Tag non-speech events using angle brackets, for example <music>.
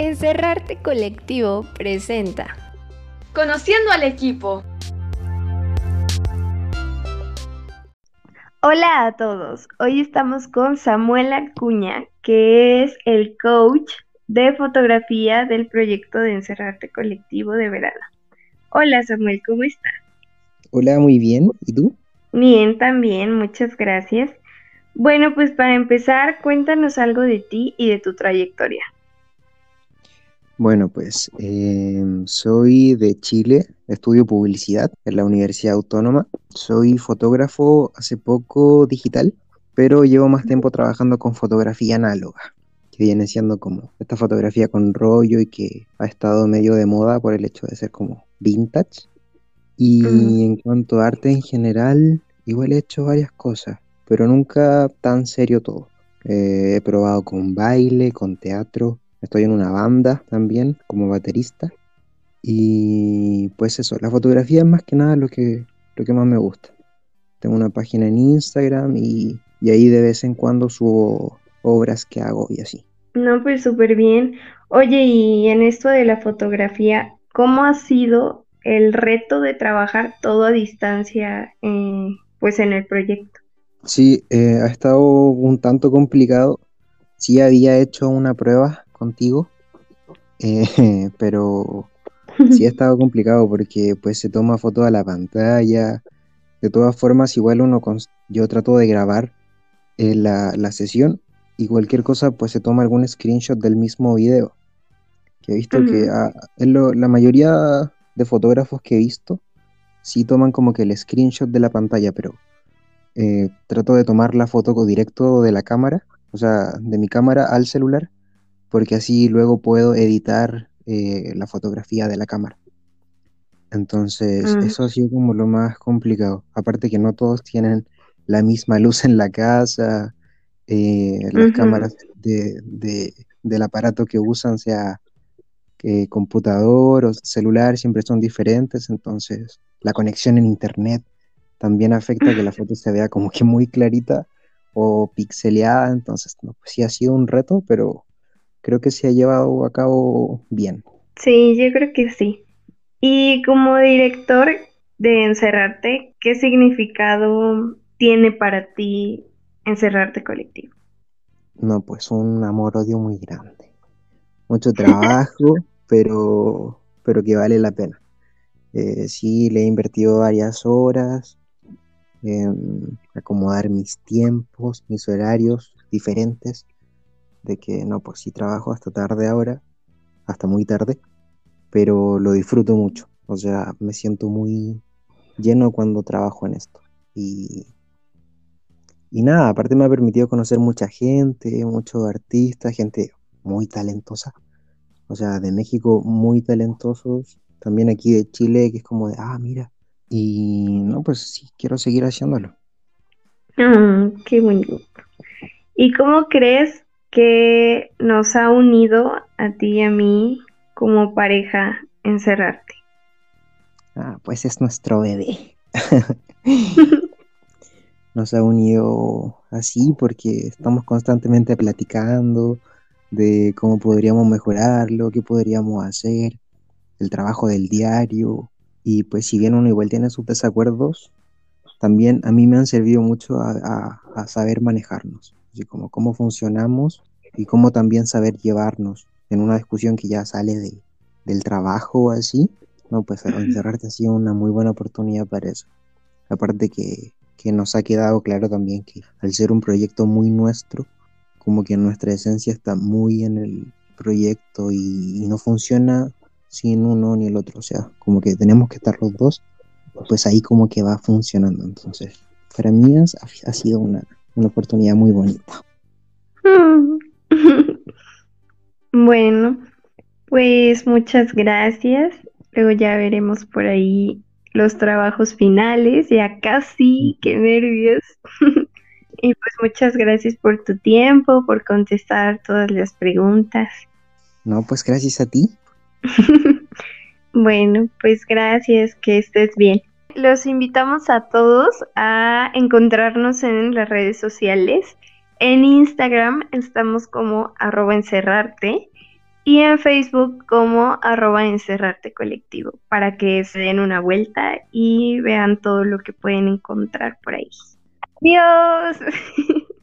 Encerrarte Colectivo presenta Conociendo al equipo. Hola a todos, hoy estamos con Samuel Acuña, que es el coach de fotografía del proyecto de Encerrarte Colectivo de verano. Hola Samuel, ¿cómo estás? Hola, muy bien. ¿Y tú? Bien, también, muchas gracias. Bueno, pues para empezar, cuéntanos algo de ti y de tu trayectoria. Bueno, pues em, soy de Chile, estudio publicidad en la Universidad Autónoma. Soy fotógrafo hace poco digital, pero llevo más tiempo trabajando con fotografía análoga, que viene siendo como esta fotografía con rollo y que ha estado medio de moda por el hecho de ser como vintage. Y Mm. en cuanto a arte en general, igual he hecho varias cosas, pero nunca tan serio todo. Eh, he probado con baile, con teatro, estoy en una banda también como baterista. Y pues eso, la fotografía es más que nada lo que, lo que más me gusta. Tengo una página en Instagram y, y ahí de vez en cuando subo obras que hago y así. No, pues súper bien. Oye, y en esto de la fotografía, ¿cómo ha sido el reto de trabajar todo a distancia, eh, pues en el proyecto? Sí, eh, ha estado un tanto complicado. Sí había hecho una prueba contigo, eh, <laughs> pero <laughs> sí ha estado complicado porque pues se toma foto a la pantalla. De todas formas, igual uno, yo trato de grabar eh, la, la sesión y cualquier cosa pues se toma algún screenshot del mismo video. Que he visto que Ujú. ah, en lo- la mayoría de fotógrafos que he visto sí toman como que el screenshot de la pantalla, pero eh, trato de tomar la foto directo de la cámara, o sea, de mi cámara al celular, porque así luego puedo editar eh, la fotografía de la cámara. Entonces, Mm, eso ha sido como lo más complicado. Aparte que no todos tienen la misma luz en la casa, eh, las cámaras de, de- del aparato que usan, sea que computador o celular, siempre son diferentes, entonces la conexión en internet también afecta que la <laughs> foto se vea como que muy clarita o pixeleada, entonces no, pues sí ha sido un reto, pero creo que se ha llevado a cabo bien. Sí, yo creo que sí. Y como director de Encerrarte, ¿qué significado tiene para ti Encerrarte Colectivo? No, pues un amor-odio muy grande. Mucho trabajo, <laughs> pero, pero que vale la pena. Eh, sí, le he invertido varias horas en acomodar mis tiempos, mis horarios diferentes, de que no, pues sí trabajo hasta tarde ahora, hasta muy tarde, pero lo disfruto mucho. O sea, me siento muy lleno cuando trabajo en esto. Y, y nada, aparte me ha permitido conocer mucha gente, muchos artistas, gente muy talentosa. O sea, de México muy talentosos, también aquí de Chile, que es como de, ah, mira. Y no, pues sí, quiero seguir haciéndolo. Ah, qué bonito. ¿Y cómo crees que nos ha unido a ti y a mí como pareja Encerrarte? Ah, pues es nuestro bebé. <laughs> Nos ha unido así porque estamos constantemente platicando de cómo podríamos mejorarlo, qué podríamos hacer, el trabajo del diario. Y pues si bien uno igual tiene sus desacuerdos, también a mí me han servido mucho a, a- a saber manejarnos, así como cómo funcionamos y cómo también saber llevarnos en una discusión que ya sale de- del trabajo o así. No, pues encerrarte ha sido una muy buena oportunidad para eso. Aparte que, que nos ha quedado claro también que al ser un proyecto muy nuestro, como que nuestra esencia está muy en el proyecto y, y no funciona sin uno ni el otro. O sea, como que tenemos que estar los dos, pues ahí como que va funcionando. Entonces, para mí ha sido una, una oportunidad muy bonita. <laughs> Bueno, pues muchas gracias. Luego ya veremos por ahí los trabajos finales. Ya casi, qué nervios. <laughs> Y pues muchas gracias por tu tiempo, por contestar todas las preguntas. No, pues gracias a ti. <laughs> Bueno, pues gracias, que estés bien. Los invitamos a todos a encontrarnos en las redes sociales. En Instagram estamos como arroba encerrarte y en Facebook como arroba encerrarte colectivo para que se den una vuelta y vean todo lo que pueden encontrar por ahí. Adiós. <laughs>